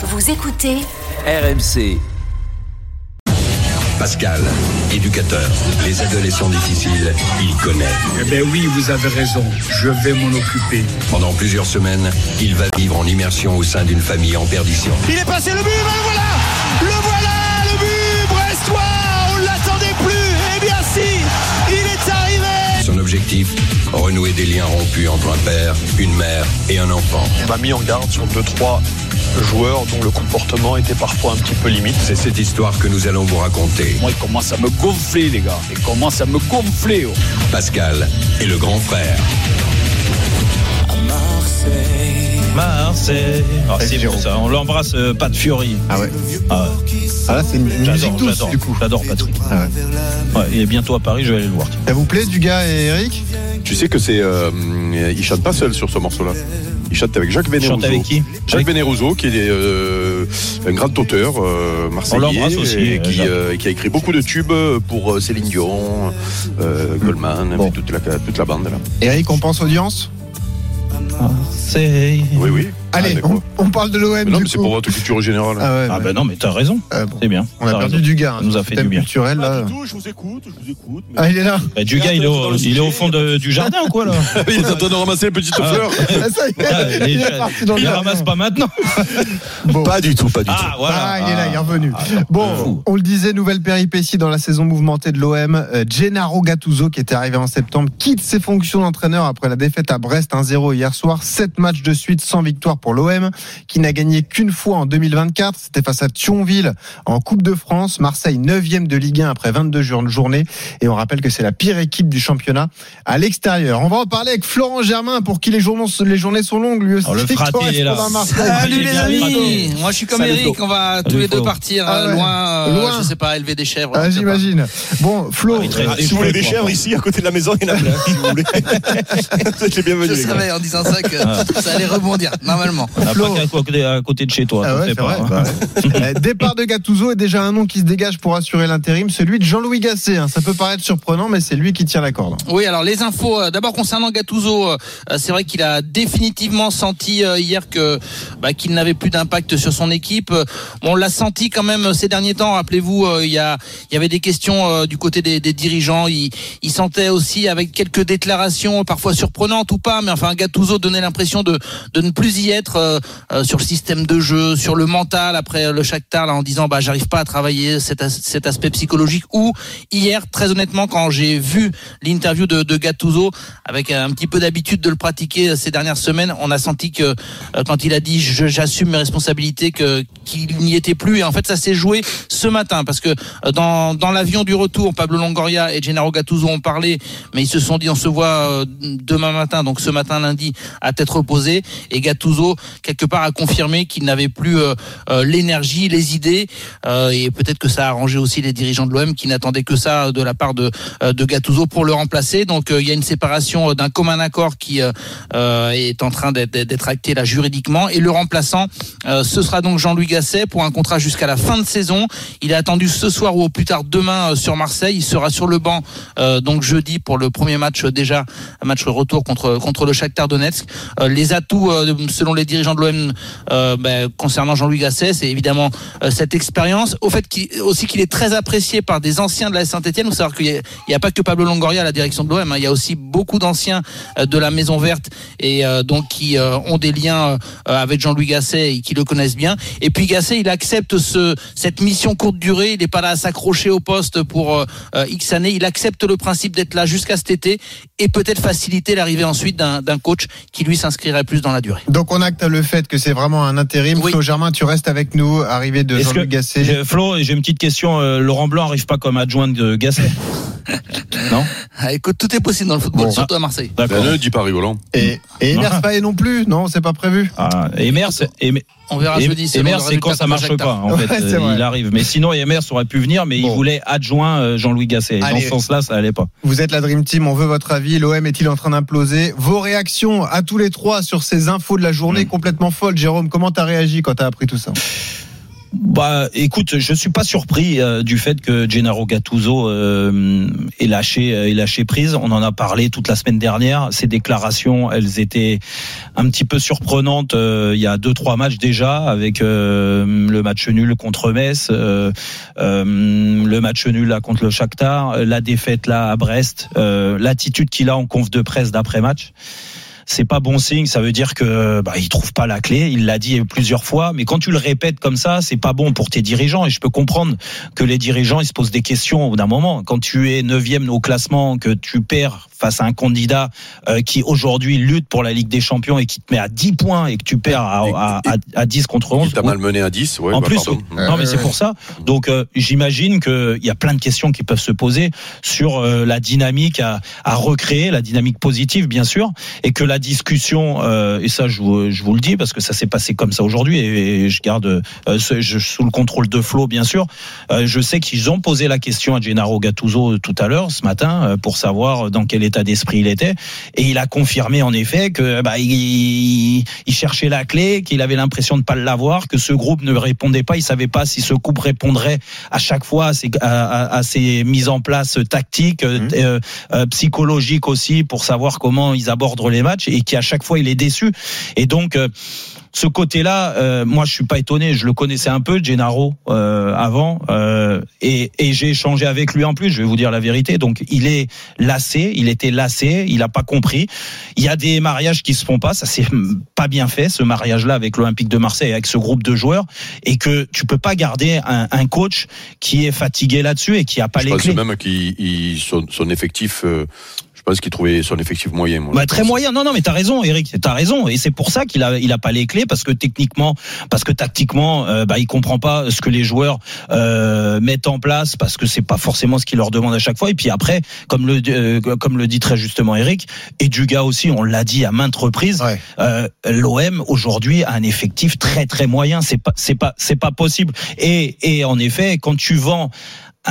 Vous écoutez RMC. Pascal, éducateur, les adolescents difficiles, il connaît. Eh bien oui, vous avez raison, je vais m'en occuper. Pendant plusieurs semaines, il va vivre en immersion au sein d'une famille en perdition. Il est passé le but, le hein, voilà Le voilà, le but brestois On l'attendait plus Eh bien si Il est arrivé Son objectif renouer des liens rompus entre un père, une mère et un enfant. On m'a mis en garde sur 2-3 joueur dont le comportement était parfois un petit peu limite. C'est cette histoire que nous allons vous raconter. Moi, il commence à me gonfler, les gars. Il commence à me gonfler. Oh. Pascal est le grand frère. Marseille. Marseille. Ah, c'est ça. On l'embrasse, euh, pas de ah, ah ouais. Ah, là, c'est musique douce, j'adore, du coup. J'adore Patrick. Ah ouais. Et bientôt à Paris, je vais aller le voir. Ça vous plaît, du gars et Eric? Tu sais que c'est. Euh, il chante pas seul sur ce morceau-là. Il chante avec Jacques Tu Vénérouzeau. chantes avec qui Jacques Avec- qui est euh, un grand auteur euh, marseillais. On l'embrasse aussi, et euh, qui, euh, qui a écrit beaucoup de tubes pour Céline Dion, euh, Goldman, Bon. et toute, la, toute la bande là. Eric, on pense audience? C'est. Oui, oui. Allez, Ah, on, parle de l'OM non, mais c'est pour votre culture générale. Ah ouais, Ah ben non, mais t'as raison. Ah bon. C'est bien. On a perdu raison. du gars. hein, Ça nous a fait du bien. culturel là. du tout, je vous écoute, je vous écoute. mais- Ah, il est là. Bah, du gars, il est au, il est au fond de- du jardin ou quoi là il est en train de ramasser les petites fleurs. Il est parti dans le Il jardin. ramasse pas maintenant. Pas du tout, pas du Ah voilà. Ah, il est là, il est revenu. Bon, on le disait, nouvelle péripétie dans la saison mouvementée de l'OM. Euh, Gennaro Gattuso, qui était arrivé en septembre, quitte ses fonctions d'entraîneur après la défaite à Brest 1-0 hier soir. Sept matchs de suite sans victoire pour l'OM, qui n'a gagné qu'une fois en 2024. C'était face à Thionville en Coupe de France. Marseille 9e de Ligue 1 après 22 jour- journées. Et on rappelle que c'est la pire équipe du championnat à l'extérieur. On va en parler avec Florent Germain, pour qui les, journées, les journées sont longues, lui aussi. Oh, le est là. Salut, Salut les amis. Moi je suis comme Salut, Eric, on va tous Salut, les deux partir Ah euh, ouais. loin, euh, Loin. je sais pas, élever des chèvres. Ah, j'imagine. Bon, Flo, Ah, des si vous voulez des chèvres ici, à côté de la maison, il y en a plein, si vous voulez. Je savais en disant ça que ça allait rebondir, normalement. Ah, Flo. pas qu'à côté, à côté de chez toi. Ah ouais, pas, vrai. hein. Bah ouais. Départ de Gattuso et déjà un nom qui se dégage pour assurer l'intérim, celui de Jean-Louis Gasset. hein. Ça peut paraître surprenant, mais c'est lui qui tire la corde. Oui, alors les infos, euh, d'abord concernant Gattuso, euh, c'est vrai qu'il a définitivement senti euh, hier que bah, qu'il n'avait plus d'impact sur son équipe. On l'a senti quand même ces derniers temps. Rappelez-vous, euh, il y a il y avait des questions euh, du côté des, des dirigeants. Il, il sentait aussi avec quelques déclarations parfois surprenantes ou pas, mais enfin Gattuso donnait l'impression de de ne plus y être euh, euh, sur le système de jeu, sur le mental après le Shakhtar en disant bah j'arrive pas à travailler cet, as- cet aspect psychologique. Ou hier, très honnêtement, quand j'ai vu l'interview de, de Gattuso avec un petit peu d'habitude de le pratiquer ces dernières semaines, on a senti que euh, quand il a dit j'assume mes responsabilités, que qu'il n'y était plus. Et en fait, ça s'est joué ce matin parce que euh, dans, dans l'avion du retour, Pablo Longoria et Gennaro Gattuso ont parlé, mais ils se sont dit on se voit euh, demain matin, donc ce matin lundi à tête reposée. Et Gattuso quelque part a confirmé qu'il n'avait plus euh, euh, l'énergie, les idées, euh, et peut-être que ça a arrangé aussi les dirigeants de l'OM qui n'attendaient que ça de la part de de Gattuso pour le remplacer. Donc il y a une séparation d'un commun accord qui est en train d'être acté là juridiquement et le remplaçant ce sera donc Jean-Louis Gasset pour un contrat jusqu'à la fin de saison. Il est attendu ce soir ou au plus tard demain sur Marseille. Il sera sur le banc donc jeudi pour le premier match déjà un match retour contre contre le Shakhtar Donetsk. Les atouts selon les dirigeants de l'OM euh, ben, concernant Jean-Louis Gasset, c'est évidemment euh, cette expérience. Au fait aussi qu'il est très apprécié par des anciens de la Saint-Etienne. Vous savoir qu'il n'y a, a pas que Pablo Longoria à la direction de l'OM. hein. Il y a aussi beaucoup d'anciens euh, de la Maison Verte et euh, donc qui ont des liens avec Jean-Louis Gasset et qui le connaissent bien. Et puis Gasset, il accepte ce, cette mission courte durée. Il n'est pas là à s'accrocher au poste pour X années. Il accepte le principe d'être là jusqu'à cet été et peut-être faciliter l'arrivée ensuite d'un, coach qui lui s'inscrirait plus dans la durée. Donc on acte le fait que c'est vraiment un intérim. Oui. Flo Germain, tu restes avec nous, arrivé de que- Gasset. J'ai- Flo, j'ai une petite question. euh, Laurent Blanc arrive pas comme adjoint de Gasset? Non Ah, écoute, tout est possible dans le football, Bon. surtout à Marseille. D'accord. Ben, ne dis pas rigolant. Et, et. Emers Faé non plus Non, c'est pas prévu. Ah, Emer, c'est- Emer- On verra jeudi. selon Emer, le c'est quand ça marche pas. En Ouais, fait, c'est Euh, vrai. il arrive. Mais sinon, Emer aurait pu venir, mais Bon. il voulait adjoint euh, Jean-Louis Gasset. Dans Allez. ce sens-là, ça allait pas. Vous êtes la Dream Team, on veut votre avis. L'OM est-il en train d'imploser Vos réactions à tous les trois sur ces infos de la journée Mm. complètement folles? Jérôme, comment t'as réagi quand t'as appris tout ça? Bah, écoute, je suis pas surpris euh, du fait que Gennaro Gattuso euh, ait lâché, euh, lâché prise. On en a parlé toute la semaine dernière. Ces déclarations, elles étaient un petit peu surprenantes. euh, il y a deux, trois matchs déjà, avec euh, le match nul contre Metz, le match nul là contre le Shakhtar, la défaite là à Brest, l'attitude qu'il a en conf de presse d'après match c'est pas bon signe. Ça veut dire que bah, il trouve pas la clé. Il l'a dit plusieurs fois, mais quand tu le répètes comme ça, c'est pas bon pour tes dirigeants. Et je peux comprendre que les dirigeants ils se posent des questions au bout d'un moment. Quand tu es neuvième au classement, que tu perds face à un candidat euh, qui aujourd'hui lutte pour la Ligue des Champions et qui te met à 10 points et que tu perds à, à, à, à 10 contre 11. T'as mal mené à 10, ouais, en bah, plus, non mais c'est pour ça. Donc euh, j'imagine qu'il y a plein de questions qui peuvent se poser sur euh, la dynamique à, à recréer, la dynamique positive bien sûr, et que la discussion, euh, et ça je vous, je vous le dis parce que ça s'est passé comme ça aujourd'hui, et, et je garde euh, ce- je, sous le contrôle de Flo bien sûr. Euh, je sais qu'ils ont posé la question à Gennaro Gattuso tout à l'heure, ce matin, pour savoir dans quel état d'esprit il était, et il a confirmé en effet que bah, il, il cherchait la clé, qu'il avait l'impression de pas l'avoir, que ce groupe ne répondait pas, il savait pas si ce groupe répondrait à chaque fois à ses, à, à- à ses mises en place tactiques, euh, psychologiques aussi, pour savoir comment ils abordent les matchs, et qu'à chaque fois il est déçu. Et donc euh, ce côté-là, euh, moi je suis pas étonné, je le connaissais un peu, Gennaro, euh, avant, et, et j'ai échangé avec lui en plus, je vais vous dire la vérité. Donc il est lassé, il était lassé, il a pas compris. Il y a des mariages qui se font pas, ça c'est pas bien fait, ce mariage-là avec l'Olympique de Marseille, avec ce groupe de joueurs, et que tu peux pas garder un, un coach qui est fatigué là-dessus et qui a pas Je les pense clés. même qu'il il- son, son effectif, pense qu'il trouvait son effectif moyen. Moi, Bah, très pense. moyen. Non, non, mais t'as raison, Eric. T'as raison. Et c'est pour ça qu'il a, il a pas les clés parce que techniquement, parce que tactiquement, euh, bah, il comprend pas ce que les joueurs euh, mettent en place parce que c'est pas forcément ce qu'il leur demande à chaque fois. Et puis après, comme le, euh, comme le dit très justement Eric et Dugas aussi, on l'a dit à maintes reprises. Ouais. Euh, L'OM aujourd'hui a un effectif très très moyen. C'est pas, c'est pas, c'est pas possible. Et, et en effet, quand tu vends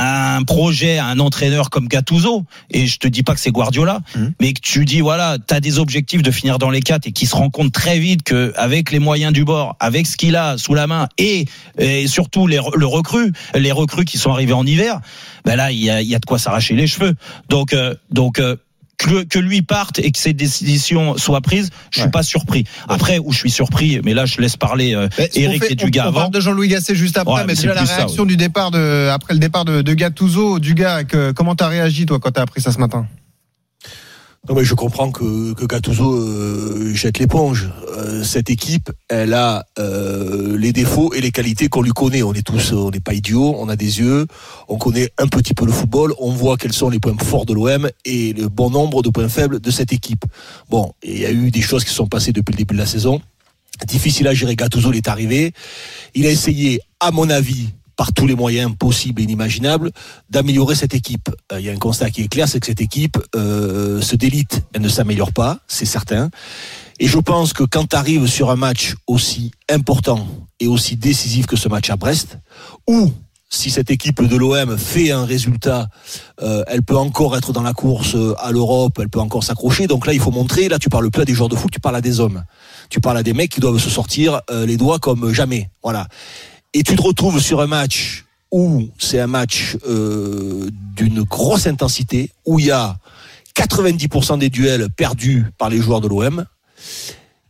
un projet à un entraîneur comme Gattuso, et je te dis pas que c'est Guardiola, Mhm. mais que tu dis voilà, tu as des objectifs de finir dans les quatre et qui se rend compte très vite que avec les moyens du bord, avec ce qu'il a sous la main et, et surtout les, le recrue, les recrues qui sont arrivés en hiver, ben là il y a, y a de quoi s'arracher les cheveux. Donc euh, donc euh, que, que lui parte et que ces décisions soient prises, je suis Ouais. pas surpris. Après, où je suis surpris, mais là je laisse parler euh, Eric fait, et Dugas on, on avant. parle de Jean-Louis Gasset juste après, Ouais, mais mais c'est déjà la ça, réaction du départ de, après le départ de, de Gattuso, Dugas, que, comment t'as réagi toi quand t'as appris ça ce matin? Non mais je comprends que, que Gattuso euh, jette l'éponge. Euh, cette équipe, elle a euh, les défauts et les qualités qu'on lui connaît. On est tous, on n'est pas idiots, on a des yeux, on connaît un petit peu le football, on voit quels sont les points forts de l'OM et le bon nombre de points faibles de cette équipe. Bon, il y a eu des choses qui sont passées depuis le début de la saison. Difficile à gérer. Gattuso il est arrivé. Il a essayé, à mon avis, par tous les moyens possibles et inimaginables, d'améliorer cette équipe. Euh, Il y a un constat qui est clair, c'est que cette équipe euh, se délite, elle ne s'améliore pas, c'est certain. Et je pense que quand tu arrives sur un match aussi important et aussi décisif que ce match à Brest, où si cette équipe de l'OM fait un résultat, euh, elle peut encore être dans la course à l'Europe, elle peut encore s'accrocher. Donc là, il faut montrer, là tu parles plus à des joueurs de foot, tu parles à des hommes. Tu parles à des mecs qui doivent se sortir les doigts comme jamais. Voilà. Et tu te retrouves sur un match où c'est un match euh, d'une grosse intensité, où il y a 90% des duels perdus par les joueurs de l'OM.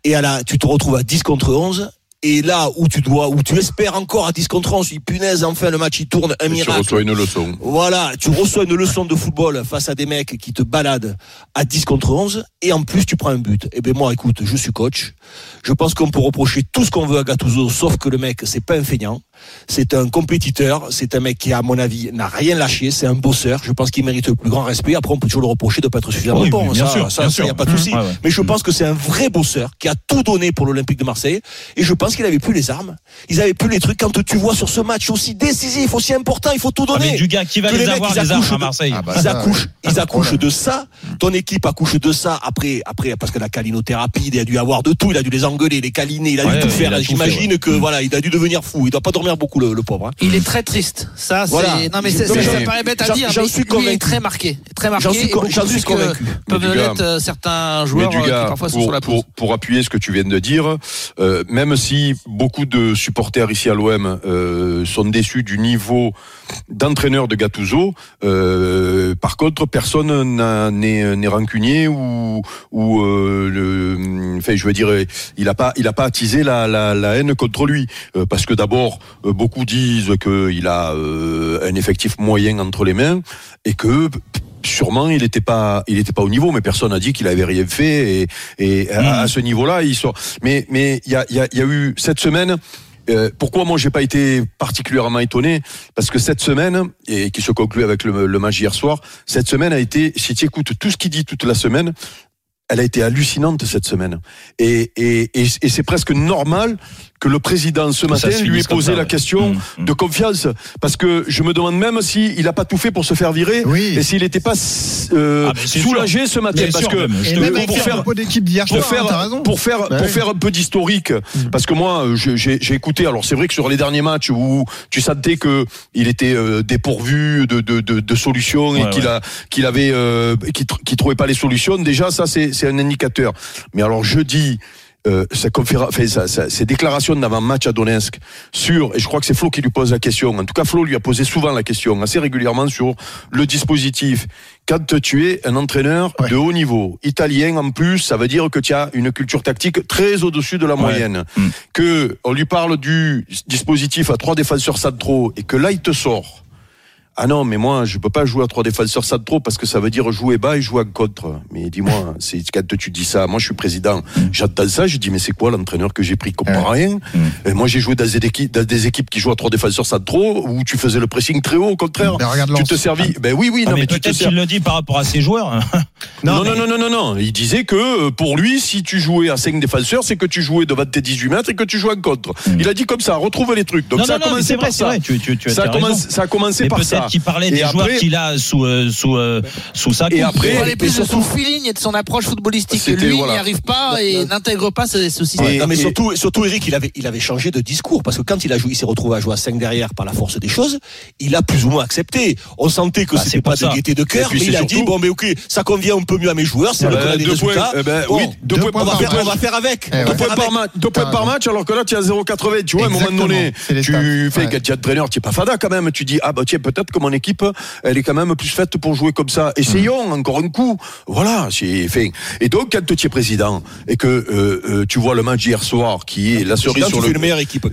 Et tu te retrouves à 10 contre 11. Et là où tu dois, où tu espères encore à 10 contre 11, tu dis punaise, enfin le match il tourne, un Et tu reçois une leçon. Voilà, tu reçois une leçon de football face à des mecs qui te baladent à 10 contre 11 et en plus tu prends un but. Et ben moi écoute, je suis coach. Je pense qu'on peut reprocher tout ce qu'on veut à Gattuso sauf que le mec c'est pas un feignant. C'est un compétiteur, c'est un mec qui à mon avis n'a rien lâché, c'est un bosseur. Je pense qu'il mérite le plus grand respect. Après on peut toujours le reprocher de pas être suffisamment Oui, bon, bien ça, sûr, ça, bien ça, y a sûr. pas de souci. Ouais. Mais je pense que c'est un vrai bosseur qui a tout donné pour l'Olympique de Marseille et je pense qu'il avait plus les armes, ils avaient plus les trucs quand tu vois sur ce match aussi décisif, aussi important, il faut tout Ah, donner. mais du gars qui va les les mecs, avoir ils les armes à Marseille. Ah bah, ils accouchent, ils accouchent de ça. Ton équipe accouche de ça après, après parce que la calinothérapie, il a dû avoir de tout. Il a dû les engueuler, les câliner, il a Ouais, dû tout faire. J'imagine que voilà, il a dû devenir fou. Il doit pas dormir s'énerve beaucoup le, le pauvre. hein. Il est très triste. Ça, c'est. Voilà. Non, mais Donc, ça paraît bête à dire, j'en suis lui, il est convaincu. très marqué. Très marqué. J'en suis suis que convaincu. Peuvent l'être euh, certains joueurs du euh, qui parfois sont pour, sur la pour, pelouse. pour appuyer ce que tu viens de dire, euh, même si beaucoup de supporters ici à l'OM euh, sont déçus du niveau d'entraîneur de Gattuso, euh, par contre, personne n'a- n'est rancunier ou, ou euh, le, enfin, je veux dire, il n'a pas, il a pas attisé la, la, la haine contre lui, Euh, parce que d'abord, euh, beaucoup disent qu'il a euh, un effectif moyen entre les mains et que sûrement il n'était pas il était pas au niveau mais personne n'a dit qu'il avait rien fait et, et à, à ce niveau-là il sort. Mais mais il y a, il y, a, il y a eu cette semaine euh, pourquoi moi j'ai pas été particulièrement étonné? Parce que cette semaine, et qui se conclut avec le, le match hier soir, cette semaine a été, si tu écoutes tout ce qu'il dit toute la semaine, elle a été hallucinante cette semaine. Et, et, et, et c'est presque normal que le président ce matin lui ait posé ça, la ouais. question Mmh, mmh. de confiance. Parce que je me demande même si il a pas tout fait pour se faire virer Oui. et s'il n'était pas euh, Ah, soulagé ce matin. Bien parce sûr, que même. Je même pour faire- d'hier pour soir, faire pour faire Bah pour oui. faire un peu d'historique parce que moi j'ai j'ai écouté alors c'est vrai que sur les derniers matchs où tu sentais que il était euh, dépourvu de de, de, de solutions et qu'il ouais. a qu'il avait euh, qu'il tr- qu'il trouvait pas les solutions déjà ça c'est c'est un indicateur mais alors jeudi euh, sa enfin, sa- sa- ses déclarations d'avant-match à Donetsk sur, et je crois que c'est Flo qui lui pose la question, en tout cas Flo lui a posé souvent la question, assez régulièrement sur le dispositif. Quand tu es un entraîneur Ouais. de haut niveau, italien en plus, ça veut dire que tu as une culture tactique très au-dessus de la moyenne. Mm. Que on lui parle du dispositif à trois défenseurs centraux et que là il te sort. Ah non, mais moi, je peux pas jouer à trois défenseurs centraux parce que ça veut dire jouer bas et jouer en contre. Mais dis-moi, c'est quand tu dis ça, moi je suis président, j'entends ça, je dis mais c'est quoi l'entraîneur que j'ai pris comprend rien. Et moi j'ai joué dans des équipes, dans des équipes qui jouent à trois défenseurs centraux où tu faisais le pressing très haut, au contraire. Ben, tu te servis. Ben oui, oui, Ah, non, mais mais, tu te peut-être qu'il le dit par rapport à ses joueurs. Non, mais- non, non, non, non, non. Il disait que euh, pour lui, si tu jouais à 5 défenseurs, c'est que tu jouais devant tes 18 mètres et que tu jouais en contre. Il a dit comme ça, retrouve les trucs. Donc non, ça a commencé par ça. Ça a, commencé, ça a commencé Mais par ça. Qu'il parlait Et des après- joueurs qu'il a sous, euh, sous, euh, sous sa Et après- Il parlait et plus de son feeling et de son approche footballistique. Lui, il voilà. n'y arrive pas et n'intègre pas ce, ce système. Et- non, mais surtout, surtout Eric, il avait, il avait changé de discours parce que quand il a joué, il s'est retrouvé à jouer à 5 derrière par la force des choses. Il a plus ou moins accepté. On sentait que Bah, c'était pas de gaieté de cœur, puis mais il a dit bon, mais ok, ça convient un peu mieux à mes joueurs, c'est Eh le ben, cas des deux points, résultats. eh ben, oui, deux points points on va par match. on va faire avec. Eh On va ouais. Deux faire points par avec. match, alors que là, tu es à 0,80. Tu vois, à un moment donné, tu fais, tu es entraîneur, tu n'es pas fada quand même. Tu dis, ah bah tiens, peut-être que mon équipe, elle est quand même plus faite pour jouer comme ça. Essayons encore un coup. Voilà, c'est fait. Et donc, quand tu es président et que euh, euh, tu vois le match hier soir, qui est la cerise sur le. une meilleure équipe.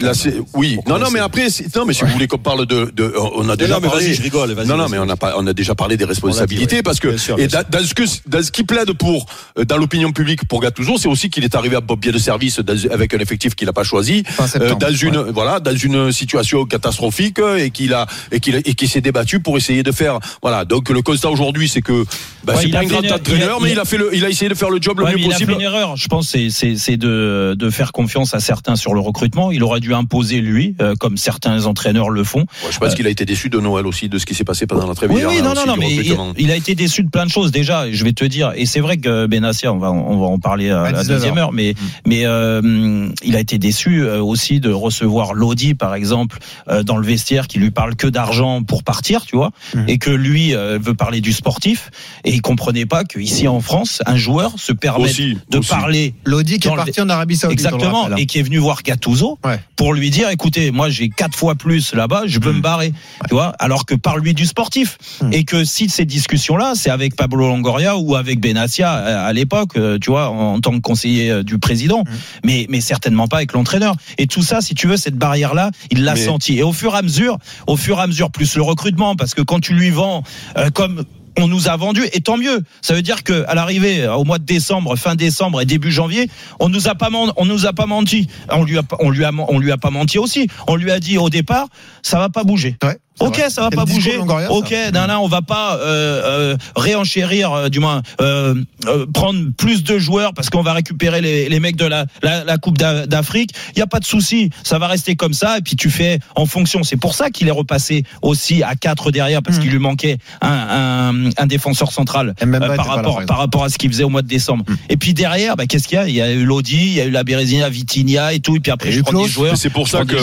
oui, Pour non, non, mais après, non, mais si vous voulez qu'on parle de, de, on a déjà non, parlé. je rigole, non, non, mais on a pas, on a déjà parlé des responsabilités ouais. parce que Bien sûr, et bien dans, ce que, dans ce qui plaide pour, euh, dans l'opinion publique pour Gattuso, c'est aussi qu'il est arrivé à Bob de service dans- avec un effectif qu'il n'a pas choisi, euh, dans une, ouais. voilà, dans une situation catastrophique et qu'il a, et qu'il, et qui s'est débattu pour essayer de faire, voilà. Donc le constat aujourd'hui, c'est que, bah, Ouais, c'est pas un grand une- entraîneur, il a- mais il a- fait le, il a essayé de faire le job le mieux mais il a possible. fait une erreur. Je pense c'est de de faire confiance à certains sur le recrutement. Il aurait dû imposer lui, euh, comme certains entraîneurs le font. Ouais, je pense qu'il a été déçu de Noël aussi, de ce qui s'est passé pendant la trêve Oui, oui, non, non, non, mais il, a été déçu de plein de choses déjà. Je vais te dire, et c'est vrai que Benassia, on va on va en parler à, À la 19 deuxième heure, mais mais euh, il a été déçu euh, aussi de recevoir Lodi, par exemple, euh, dans le vestiaire, qui lui parle que d'argent pour partir, tu vois, Mhm. et que lui euh, veut parler du sportif, et il comprenait pas qu'ici en France, un joueur se permet Aussi, de aussi. parler Lodi qui est le- parti en Arabie Saoudite. Exactement, rappelle, hein. et qui est venu voir Gattuso Ouais. pour lui dire, écoutez, moi j'ai quatre fois plus là-bas, je peux me barrer, tu vois, alors que par lui du sportif, Mm. et que si ces discussions-là, c'est avec Pablo Longoria ou avec Benassia à, à l'époque, euh, tu vois, en, tant que conseiller euh, du président, mais mais certainement pas avec l'entraîneur. Et tout ça, si tu veux, cette barrière-là, il l'a Mais- senti. Et au fur et à mesure, au fur et à mesure, plus le recrutement, parce que quand tu lui vends euh, comme on nous a vendu et tant mieux. Ça veut dire que à l'arrivée euh, au mois de décembre, fin décembre et début janvier, on nous a pas nous a pas menti. On lui a on lui a on lui a pas menti aussi. On lui a dit au départ, ça va pas bouger. Ok, ça va pas bouger. Longoria. Ok, non, non, on va pas euh, euh, réenchérir, euh, du moins euh, euh, prendre plus de joueurs parce qu'on va récupérer les, les mecs de la, la, la Coupe d'A- d'Afrique. Il y a pas de souci, ça va rester comme ça et puis tu fais en fonction. C'est pour ça qu'il est repassé aussi à 4 derrière parce Mhm. qu'il lui manquait un, un, un défenseur central euh, par là, rapport par rapport à ce qu'il faisait au mois de décembre. Mhm. Et puis derrière, bah, qu'est-ce qu'il y a? Il y a eu Lodi, il y a eu la Bérésina, Vitinha et tout. Et puis après, Et je prends des joueurs. C'est pour ça que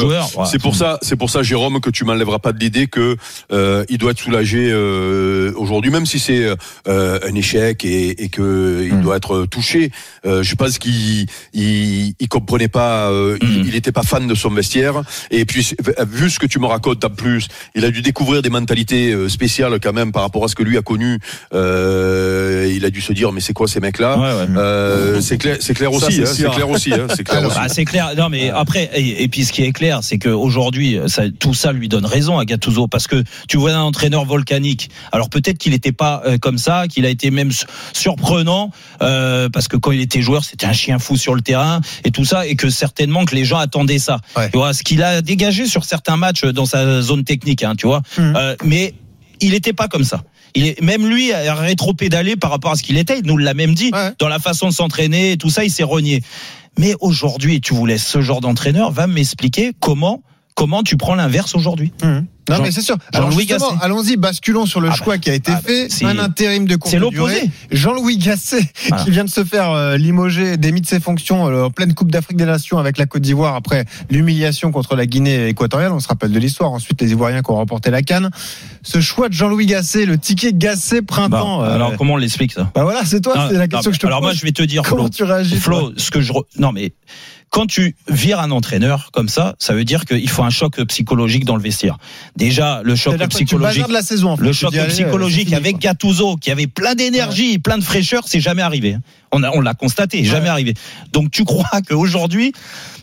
c'est pour ça c'est pour ça Jérôme que tu m'enlèveras pas de l'idée que euh, il doit être soulagé euh, aujourd'hui même si c'est euh, un échec et, et que il Mm. doit être touché euh, je pense qu'il il, il comprenait pas euh, il, Mm. il était pas fan de son vestiaire et puis vu ce que tu me racontes en plus il a dû découvrir des mentalités euh, spéciales quand même par rapport à ce que lui a connu euh, il a dû se dire mais c'est quoi ces mecs là Ouais, ouais. euh, c'est clair c'est clair aussi c'est hein, c'est clair aussi hein, c'est clair Alors, aussi. Bah, c'est clair. Non, mais après, et, et puis ce qui est clair, c'est qu'aujourd'hui, ça, tout ça lui donne raison à Gattuso parce que tu vois un entraîneur volcanique. Alors peut-être qu'il n'était pas euh, comme ça, qu'il a été même su- surprenant euh, parce que quand il était joueur, c'était un chien fou sur le terrain et tout ça, et que certainement que les gens attendaient ça. Ouais. Tu vois ce qu'il a dégagé sur certains matchs dans sa zone technique, hein, tu vois. Mhm. Euh, mais il n'était pas comme ça. Il est, même lui a rétro-pédalé par rapport à ce qu'il était. Il nous l'a même dit Ouais. dans la façon de s'entraîner et tout ça. Il s'est renié. Mais aujourd'hui, tu vous laisses ce genre d'entraîneur, va m'expliquer comment comment tu prends l'inverse aujourd'hui. Mhm. Non, Jean- mais c'est sûr. Alors Jean-Louis justement, Gasset. allons-y, basculons sur le Ah choix bah, qui a été ah bah, fait. c'est- un intérim de courte c'est l'opposé. durée. Jean-Louis Gasset, qui vient de se faire euh, limoger, démis de ses fonctions euh, en pleine Coupe d'Afrique des Nations avec la Côte d'Ivoire après l'humiliation contre la Guinée équatoriale. On se rappelle de l'histoire. Ensuite, les Ivoiriens qui ont remporté la Cannes. Ce choix de Jean-Louis Gasset, le ticket Gasset printemps. Bah, euh, alors comment on l'explique ça bah voilà, c'est toi, Non, c'est la non, question que je te Alors pose. moi, je vais te dire, Comment Flo, tu réagis Flo, ce que je re- non mais quand tu vires un entraîneur comme ça, ça veut dire qu'il faut un choc psychologique dans le vestiaire. Déjà, le choc psychologique. bazardes la saison. en fait. Le choc psychologique fini, avec. Gattuso qui avait plein d'énergie, plein de fraîcheur, c'est jamais arrivé. On a, on l'a constaté, jamais arrivé. Donc tu crois qu'aujourd'hui,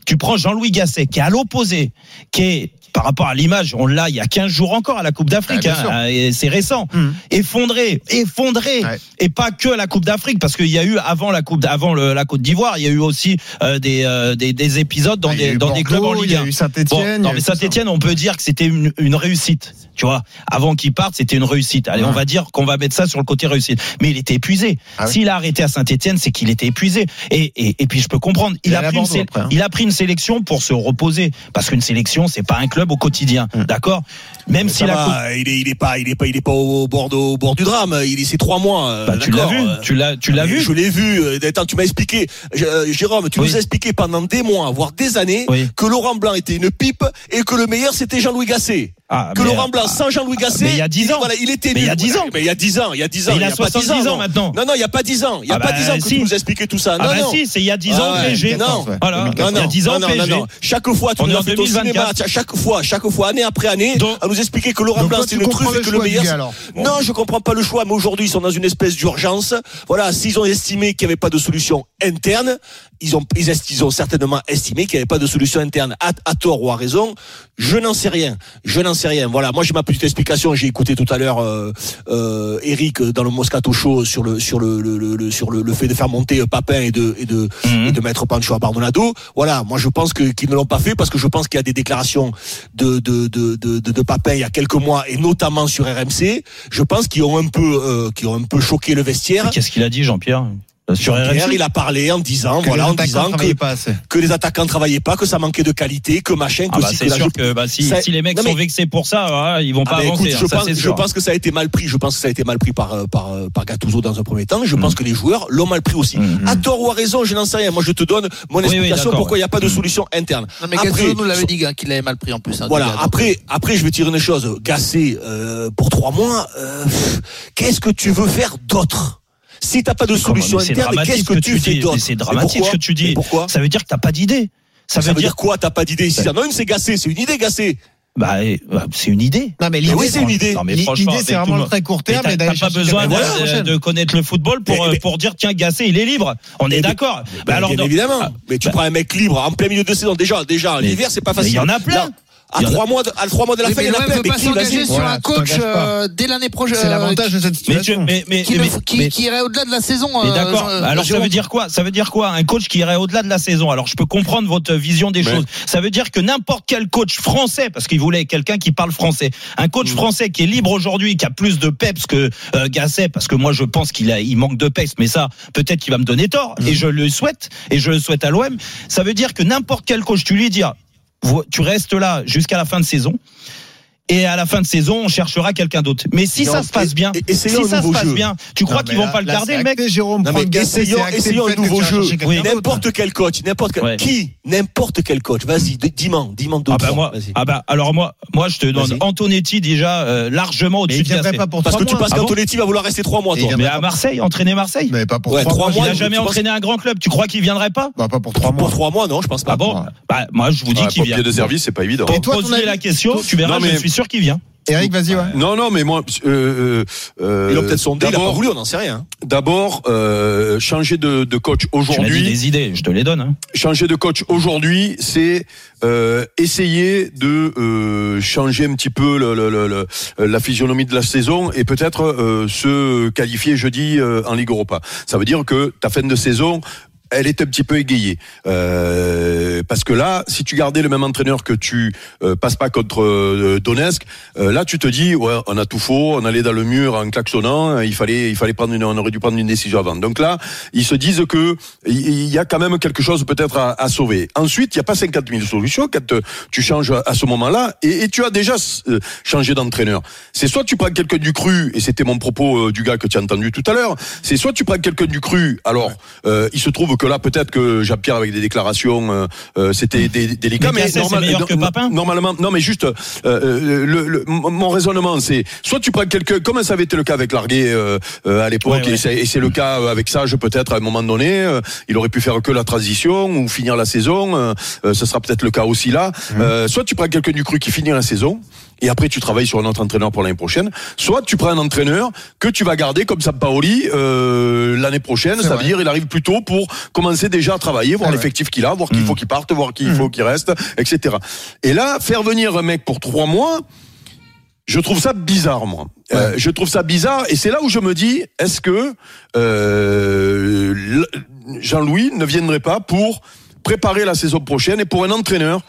tu prends Jean-Louis Gasset qui est à l'opposé, qui est par rapport à l'image, on l'a il y a 15 jours encore à la Coupe d'Afrique, Ouais, sûr. hein, et c'est récent. Mhm. Effondré, effondré, Ouais. et pas que à la Coupe d'Afrique, parce qu'il y a eu avant la Coupe, d- avant le- la Côte d'Ivoire, il y a eu aussi euh, des, euh, des des épisodes dans Il y a des eu dans des clubs en Ligue Il y 1. a eu Bon, Saint-Etienne. non mais Saint-Etienne, on peut dire que c'était une, une réussite. Tu vois, avant qu'il parte, c'était une réussite. Allez, on va dire qu'on va mettre ça sur le côté réussite. Mais il était épuisé. Ah. S'il a arrêté à Saint-Etienne, c'est qu'il était épuisé. Et, et, et puis je peux comprendre. Il Il a, pris Bordeaux après, hein. il a pris une sélection pour se reposer, parce qu'une sélection, c'est pas un club au quotidien, Hum. d'accord? Même si la va, il est, il est pas, il est pas, il est pas au bord, de- au bord du drame. Il est ces trois mois. euh, bah, tu l'as vu, euh, tu l'as, tu l'as mais vu. Je l'ai vu. Euh, Attends, tu m'as expliqué, Jérôme, tu Oui. nous as expliqué pendant des mois, voire des années, Oui. que Laurent Blanc était une pipe et que le meilleur c'était Jean-Louis Gasset. Ah, que Laurent Blanc ah, sans Jean-Louis Gasset, mais il y a 10 ans. voilà, il était il y a nul. 10 ans. Mais il y a 10 ans, il y a 10 ans. Il a y pas 10 70 ans maintenant. Non, non, il y a pas 10 ans. Il y a Ah pas bah, 10 ans que si. tu nous as expliqué tout ça. Ah non, bah non. si, c'est il y a 10 ans Ah ouais, PSG. non. Voilà, Non, il y a non, 10 ans non, non, non, non. Chaque fois, tu On nous as en fait ton 2024. cinéma, à chaque fois, chaque fois, année après année, Donc- à nous expliquer que Laurent Blanc c'est le et que le meilleur. Non, je comprends pas le choix, mais aujourd'hui, ils sont dans une espèce d'urgence. Voilà, s'ils ont estimé qu'il n'y avait pas de solution interne, ils ont, ils, ont certainement estimé qu'il n'y avait pas de solution interne. À, à tort ou à raison, je n'en sais rien. Je n'en sais rien. Voilà, moi j'ai ma petite explication. J'ai écouté tout à l'heure euh, euh, Eric dans le Moscato Show sur le sur le, le, le- le- sur le, le fait de faire monter euh, Papin et de et de Mhm. et de mettre Pancho à Bardonado. Voilà, moi je pense que qu'ils ne l'ont pas fait parce que je pense qu'il y a des déclarations de de, de, de, de, de Papin il y a quelques mois et notamment sur RMC. Je pense qu'ils ont un peu euh, qui ont un peu choqué le vestiaire. Qu'est-ce qu'il a dit, Jean-Pierre? Sur RMC il a parlé en disant, Que voilà, les en attaquants disant que, travaillaient pas assez. que les attaquants travaillaient pas, que ça manquait de qualité, que machin, que Ah bah, si, c'est sûr que bah, si, Ça- si les mecs Non, mais- sont vexés pour ça, voilà, ils vont Ah pas bah, avancer. écoute, hein, je, ça, pense, je pense que ça a été mal pris. Je pense que ça a été mal pris par euh, par euh, par Gattuso dans un premier temps. Je pense Mm. que les joueurs l'ont mal pris aussi. Mm. À tort ou à raison, je n'en sais rien. Moi, je te donne mon Oui, oui, explication pourquoi il n'y a pas de. Mm. solution interne. Non, mais Après, Gattuso nous l'avait dit hein, qu'il avait mal pris en plus. hein, Voilà. Après, après, je vais dire une chose. Gasser euh, pour trois mois. euh, Qu'est-ce que tu veux faire d'autre? Si t'as pas de solution interne, dramatique qu'est-ce ce que que tu fais dis. d'autre c'est dramatique pourquoi ce que tu dis. Pourquoi Ça veut dire que t'as pas d'idée. Ça Ça veut veut dire dire quoi T'as pas d'idée en a une, c'est Gassé. C'est une idée Gassé. bah, eh, bah, c'est une idée. Non, mais l'idée, oui, c'est une idée. Non, mais L'idée, franchement, c'est vraiment très court terme. t'as et d'aller t'as pas besoin de, connaître le football pour, Mais- mais- pour dire tiens Gassé il est libre. On est d'accord. Bah, alors bien évidemment. Ah, mais tu bah- prends un mec libre en plein milieu de saison. Déjà, déjà, l'hiver, c'est pas mais facile. il y en a plein. À trois mois de, à trois mois de la fin, il y en a l'OM plein. Mais pas s'engager sur Voilà, un coach euh, dès l'année prochaine. C'est l'avantage de cette Mais, tu- situation. mais, mais, qui, ne- mais- qui- mais- qui irait au-delà de la saison. Mais euh, d'accord. Jean- Alors ça veut dire quoi? Ça veut dire quoi Un coach qui irait au-delà de la saison? Alors je peux comprendre votre vision des Mais- choses. Ça veut dire que n'importe quel coach français, parce qu'il voulait quelqu'un qui parle français, un coach français qui est libre aujourd'hui, qui a plus de peps que euh, Gasset, parce que moi je pense qu'il a, il manque de peps, mais ça peut-être qu'il va me donner tort, et je le souhaite, et je le souhaite à l'OM. Ça veut dire que n'importe quel coach, tu lui dis, ah, tu restes là jusqu'à la fin de saison. Et à la fin de saison, on cherchera quelqu'un d'autre. Mais si Non, ça se passe bien, si ça se passe jeu. bien, tu crois qu'ils vont là- pas le garder, le mec acté, Jérôme, Non, prends mais le Gasset, essayons, essayons un nouveau jeu. Oui, n'importe quel coach, n'importe quel. Ouais. Qui N'importe quel coach. Vas-y, dis-moi, dis-moi deux, Ah bah moi, Vas-y. ah bah alors moi, moi je te donne. Antonetti déjà euh, largement Mais au-dessus de pas pour Parce que tu penses Ah qu'Antonetti va vouloir rester trois mois, Mais à Marseille, entraîner Marseille. Mais pas pour trois mois. Il a tu jamais entraîné un grand club. Tu crois qu'il viendrait pas? Bah, pas pour trois Pour mois. trois mois, non, je pense pas. Ah bon? Bah moi je vous dis Ah, qu'il vient. De service, c'est pas évident. Et toi, la question, tu verras, je suis sûr qu'il vient. Eric, vas-y, ouais. Non, non, mais moi, euh, euh, Il a peut-être sondé, il a pas d'abord- voulu, on n'en sait rien. D'abord, euh, changer de, de coach aujourd'hui. des idées, je te les donne. hein. changer de coach aujourd'hui, c'est euh, essayer de euh, changer un petit peu le, le- le- le- la physionomie de la saison et peut-être euh, se qualifier jeudi euh, en Ligue Europa. Ça veut dire que ta fin de saison elle est un petit peu égayée Euh, parce que là, si tu gardais le même entraîneur que tu euh, passes pas contre euh, Donetsk, euh, là tu te dis ouais, on a tout faux, on allait dans le mur en klaxonnant, il fallait il fallait prendre une, on aurait dû prendre une décision avant. Donc là, ils se disent que il y a quand même quelque chose peut-être à, à sauver. Ensuite, il n'y a pas 50 000 solutions quand euh, tu changes à ce moment-là et, et tu as déjà euh, changé d'entraîneur. C'est soit tu prends quelqu'un du cru et c'était mon propos du gars que tu as entendu tout à l'heure. C'est soit tu prends quelqu'un du cru. Alors, il se trouve que là peut-être que Jean-Pierre avec des déclarations, euh, euh, c'était dé- délicat, Mais Gasset, c'est meilleur que Papin normalement, non mais juste, euh, le, le- mon raisonnement c'est, soit tu prends quelqu'un, comme ça avait été le cas avec Larguet euh, euh, à l'époque, Ouais, ouais. et c'est le cas avec Sage peut-être à un moment donné, euh, il aurait pu faire que la transition ou finir la saison, ce sera peut-être le cas aussi là. Euh, soit tu prends quelqu'un du cru qui finit la saison. Et après, tu travailles sur un autre entraîneur pour l'année prochaine. Soit tu prends un entraîneur que tu vas garder comme ça, Paoli, euh, l'année prochaine. Ça vrai. veut dire, il arrive plus tôt pour commencer déjà à travailler, voir C'est l'effectif qu'il a, voir qu'il Mm. faut qu'il parte, voir qu'il faut qu'il reste, etc. Et là, faire venir un mec pour trois mois, je trouve ça bizarre, moi. Euh, je trouve ça bizarre, et c'est là où je me dis, est-ce que euh, Jean-Louis ne viendrait pas pour préparer la saison prochaine et pour un entraîneur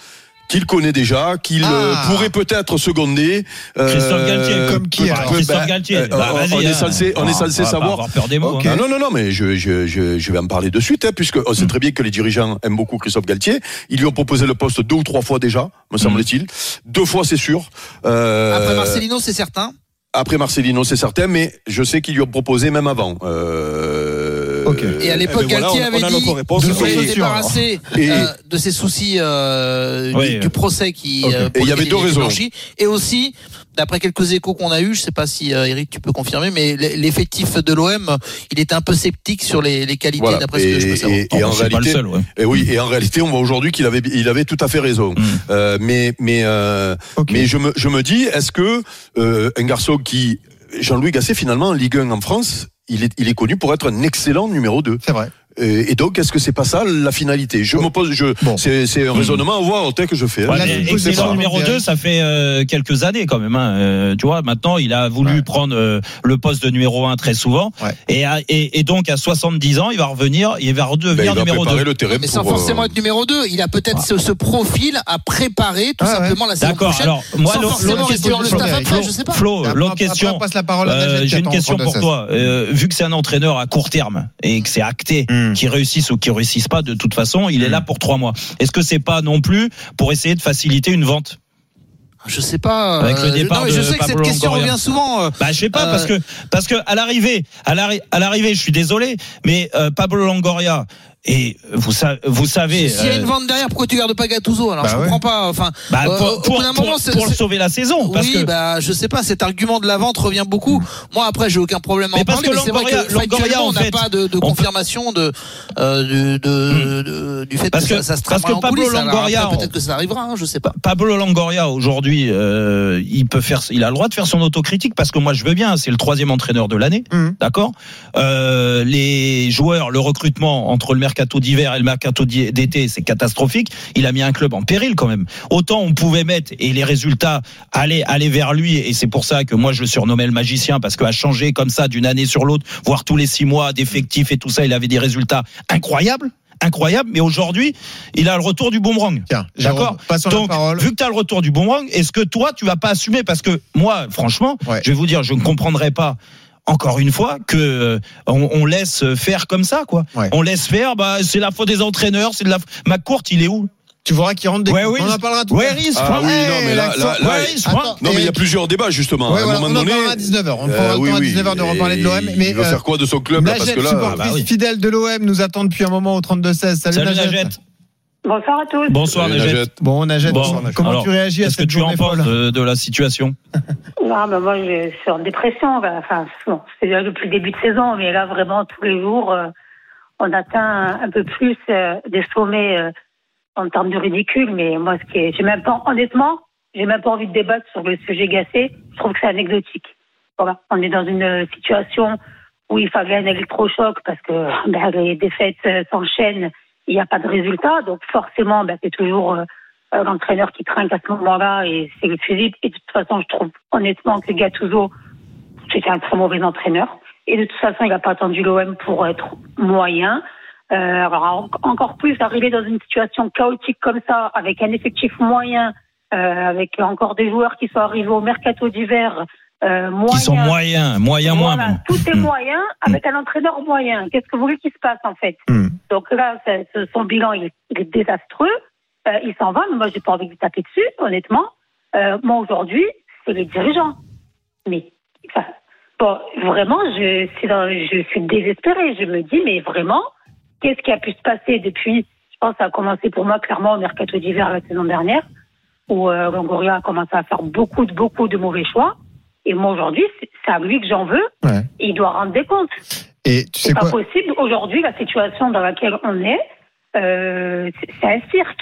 qu'il connaît déjà, qu'il euh, Ah. pourrait peut-être seconder. euh, Christophe Galtier. Comme qui, peut- peut- Christophe bah, Galtier. euh, Bah, on- est censé, on est censé on va pas savoir. avoir peur des mots. Ok. hein. Non, non, non, mais je, je, je, je vais en parler de suite, hein, puisque on sait très bien que les dirigeants aiment beaucoup Christophe Galtier. Ils lui ont proposé le poste deux ou trois fois déjà, me semble-t-il. Deux fois, c'est sûr. Euh, Après Marcelino, c'est certain. Après Marcelino, c'est certain, mais je sais qu'ils lui ont proposé même avant. Euh, Et à l'époque, Eh ben voilà, Galtier on- avait on a dit qu'il se débarrasser Et- euh, de ses soucis euh, Oui, du, du procès qui. Ok. euh, Et il y avait deux raisons. Et aussi, d'après quelques échos qu'on a eu, je sais pas si euh, Eric tu peux confirmer, mais l'effectif de l'OM, il était un peu sceptique sur les, les qualités Voilà. d'après ce que je peux Et, savoir. et- et en c'est pas le réalité, seul, ouais. et oui, et en réalité, on voit aujourd'hui qu'il avait, il avait tout à fait raison. Mm. Euh, mais, mais, euh, mais je me, je me dis, est-ce que euh, un garçon qui, Jean-Louis Gasset, finalement, en Ligue 1 en France, il est, il est connu pour être un excellent numéro 2. C'est vrai. Et, et donc, est-ce que c'est pas ça la finalité? Je me pose, je, Bon. c'est, c'est un raisonnement à voir que je fais. hein. Ouais, questions, numéro Eric. 2, ça fait euh, quelques années quand même. Hein. Euh, tu vois, maintenant, il a voulu Ouais. prendre euh, le poste de numéro 1 très souvent. Ouais. Et, à- et, et donc, à 70 ans, il va revenir, il va Ben, redevenir il va numéro 2. préparer le terrain Mais sans pour, euh, forcément être numéro 2, il a peut-être ce, ce profil à préparer tout Ah ouais. simplement la saison D'accord, prochaine. alors, moi, l'autre- question. Flo, l'autre question. Euh, J'ai une question pour toi. Euh, vu que c'est un entraîneur à court terme et que c'est acté, Mm. qu'il réussisse ou qu'il réussisse pas, de toute façon, il est Mm. là pour trois mois. Est-ce que c'est pas non plus pour essayer de faciliter une vente? Je sais pas. Avec le euh, départ non, mais je de sais que cette question Longoria. revient souvent. euh, Bah je sais pas Euh, parce que parce que à l'arrivée à l'arri- à l'arrivée je suis désolé mais euh, Pablo Longoria et vous savez vous savez S'il y a euh, une vente derrière, pourquoi tu gardes pas Gattuso Alors? Bah je ouais. comprends pas. Enfin, bah, euh, pour, pour, pour- moment, c'est- pour sauver la saison parce oui, que bah je sais pas. Cet argument de la vente revient beaucoup. Moi après, j'ai aucun problème à Mais en parce parler. que mais c'est vrai que Longoria, on n'a pas de, de on peut- confirmation de, euh, de, de, de- du fait Parce que, que- ça, ça se parce que en Pablo coulisses. Longoria, peut-être que ça arrivera. hein, je sais pas. Pablo Longoria aujourd'hui euh, il peut faire il a le droit de faire son autocritique parce que moi je veux bien c'est le troisième entraîneur de l'année Mhm. d'accord? Euh, les joueurs le recrutement entre le mercato d'hiver et le mercato d'été, c'est catastrophique. Il a mis un club en péril quand même. Autant on pouvait mettre et les résultats allaient aller vers lui et c'est pour ça que moi je le surnommais le magicien parce qu'à changer comme ça d'une année sur l'autre, voire tous les six mois d'effectifs et tout ça, il avait des résultats incroyables. Incroyable, mais aujourd'hui, il a le retour du boomerang. Tiens, D'accord? Donc, parole. vu que tu as le retour du boomerang, est-ce que toi, tu vas pas assumer? Parce que moi, franchement, Ouais. je vais vous dire, je ne comprendrai pas. Encore une fois, que euh, on, on laisse faire comme ça, quoi. Ouais. On laisse faire. Bah, c'est la faute des entraîneurs. C'est de la. McCourt, il est où? Tu verras qu'il rentre des Ouais, oui. On en parlera tout l'heure. Riz, Ah oui, non, mais là, là, là. Attends, Non, mais il y a plusieurs débats, justement. Ouais, à un voilà, on moment en donné. parlera à 19h. On euh, prendra le oui, temps à oui. 19h de reparler de l'OM. Et Mais il va euh, faire quoi de son club, là, parce que là. supportrice bah oui. fidèle de l'OM, nous attend depuis un moment au 32-16. Salut, Salut Najed. Bonsoir à tous. Bonsoir Najed. Najed. Bon, Najed, Bon, comment alors, tu réagis à Qu'est-ce que cette tu en penses de, de la situation? Non, mais moi, je suis en dépression. Enfin, bon, c'est déjà depuis le début de saison, mais là, vraiment, tous les jours, euh, on atteint un peu plus euh, des sommets euh, en termes de ridicule. Mais moi, ce qui est, j'ai même pas, honnêtement, j'ai même pas envie de débattre sur le sujet gacé. Je trouve que c'est anecdotique. Voilà, on est dans une euh, situation où il fallait un électrochoc parce que ben, les défaites euh, s'enchaînent, il n'y a pas de résultat, donc forcément, ben, c'est toujours euh, l'entraîneur qui trinque à ce moment-là et c'est le fusible. Et de toute façon, je trouve honnêtement que Gattuso, c'était un très mauvais entraîneur. Et de toute façon, il n'a pas attendu l'OM pour être moyen. Euh, alors en- encore plus arriver dans une situation chaotique comme ça, avec un effectif moyen, euh, avec encore des joueurs qui sont arrivés au mercato d'hiver euh, moyen. Qui sont moyens, moyens moins. Voilà, même. tout est Mm. moyen avec un entraîneur moyen. Qu'est-ce que vous voulez qu'il se passe en fait Mm. Donc là, son bilan il est, il est désastreux. Euh, il s'en va, mais moi j'ai pas envie de lui taper dessus, honnêtement. Euh, moi aujourd'hui, c'est les dirigeants. Mais enfin, bon, vraiment, je, c'est dans- je suis désespérée. Je me dis, mais vraiment, qu'est-ce qui a pu se passer depuis Je pense que ça a commencé pour moi clairement au mercato d'hiver la saison dernière, où euh, Longoria a commencé à faire beaucoup beaucoup de mauvais choix. Et moi aujourd'hui, c'est à lui que j'en veux. Ouais. Et il doit rendre des comptes. Et tu sais C'est pas possible. Aujourd'hui, la situation dans laquelle on est, euh, c'est un cirque.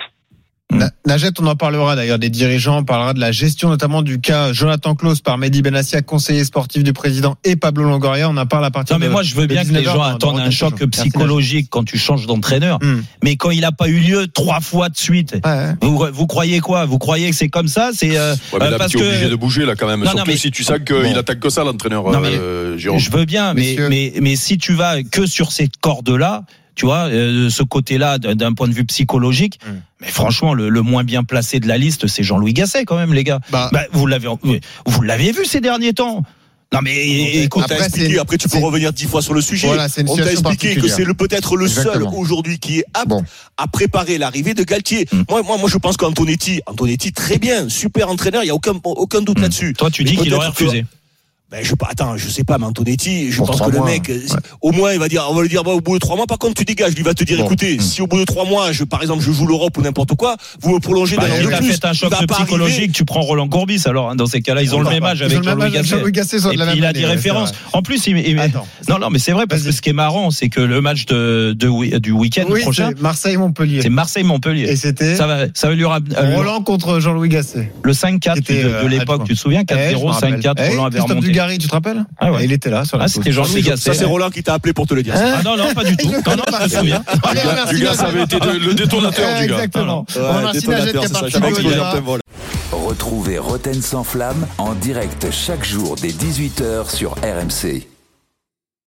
Na- Najed, on en parlera d'ailleurs des dirigeants, on parlera de la gestion notamment du cas Jonathan Klaus par Mehdi Benassia, conseiller sportif du président, et Pablo Longoria. On en parle à partir Non, mais de moi, je veux bien que les 19 heures gens attendent un choc psychologique quand tu changes d'entraîneur. Hmm. Mais quand il n'a pas eu lieu trois fois de suite, Ouais, vous, vous croyez quoi? Vous croyez que c'est comme ça? C'est euh, Ouais, euh, là, parce obligé que de bouger, là, quand même. Non, non, Surtout mais- si tu sens qu'il Bon. attaque que ça, l'entraîneur, Non, euh, Jérôme. je veux bien, mais, mais mais si tu vas que sur ces cordes-là, tu vois, euh, ce côté-là d'un point de vue psychologique, Hmm. mais franchement, le, le moins bien placé de la liste, c'est Jean-Louis Gasset quand même, les gars. Bah, Bah, vous l'avez vous l'avez vu ces derniers temps. Non mais t'a Après, expliqué, après tu peux revenir dix fois sur le sujet. Voilà, c'est une On t'a expliqué que c'est le peut-être le seul aujourd'hui qui est apte Bon. à préparer l'arrivée de Galtier. Mm. Moi, moi, moi, je pense qu'Antonetti, Antonetti, très bien, super entraîneur, il y a aucun aucun doute Mm. là-dessus. toi tu Mais dis qu'il aurait que- refusé. Ben, je, attends, je sais pas, mais Antonetti, je Pour pense que le mec, euh, ouais. au moins, il va dire, on va lui dire, bah, au bout de trois mois, par contre, tu dégages. Lui va te dire, Bon. écoutez, Mm. si au bout de trois mois, je, par exemple, je joue l'Europe ou n'importe quoi, vous me prolongez Bah, d'un an il de a plus. fait un choc il va pas psychologique, arriver. tu prends Roland Courbis alors hein, dans ces cas-là, ils ont le même âge avec Jean-Louis Gasset. Et puis il a des références. En plus, il, il- Attends. non, non, mais c'est vrai parce que ce qui est marrant, c'est que le match de, du week-end Oui, prochain, c'est Marseille-Montpellier. c'est Marseille-Montpellier. Et c'était Ça va, ça va lui ramener Roland contre Jean-Louis Gasset. le 5-4 qui était, de, euh, l'époque. Tu te souviens Eh, je 4-0, me rappelle. 5-4, Eh, Roland avait remonté. Dugarry, tu te rappelles Ah ouais. Il était là sur la Ah, c'était Jean-Louis Gasset. Ça, c'est Roland qui t'a appelé pour te le dire. Ah non, non, pas du tout. Non, non, je me souviens. Allez, Du gars- merci, du gars, Najed. ça avait été le détonateur du gars. Exactement. Retrouvez Roten sans flamme en direct chaque jour dès 18h sur RMC.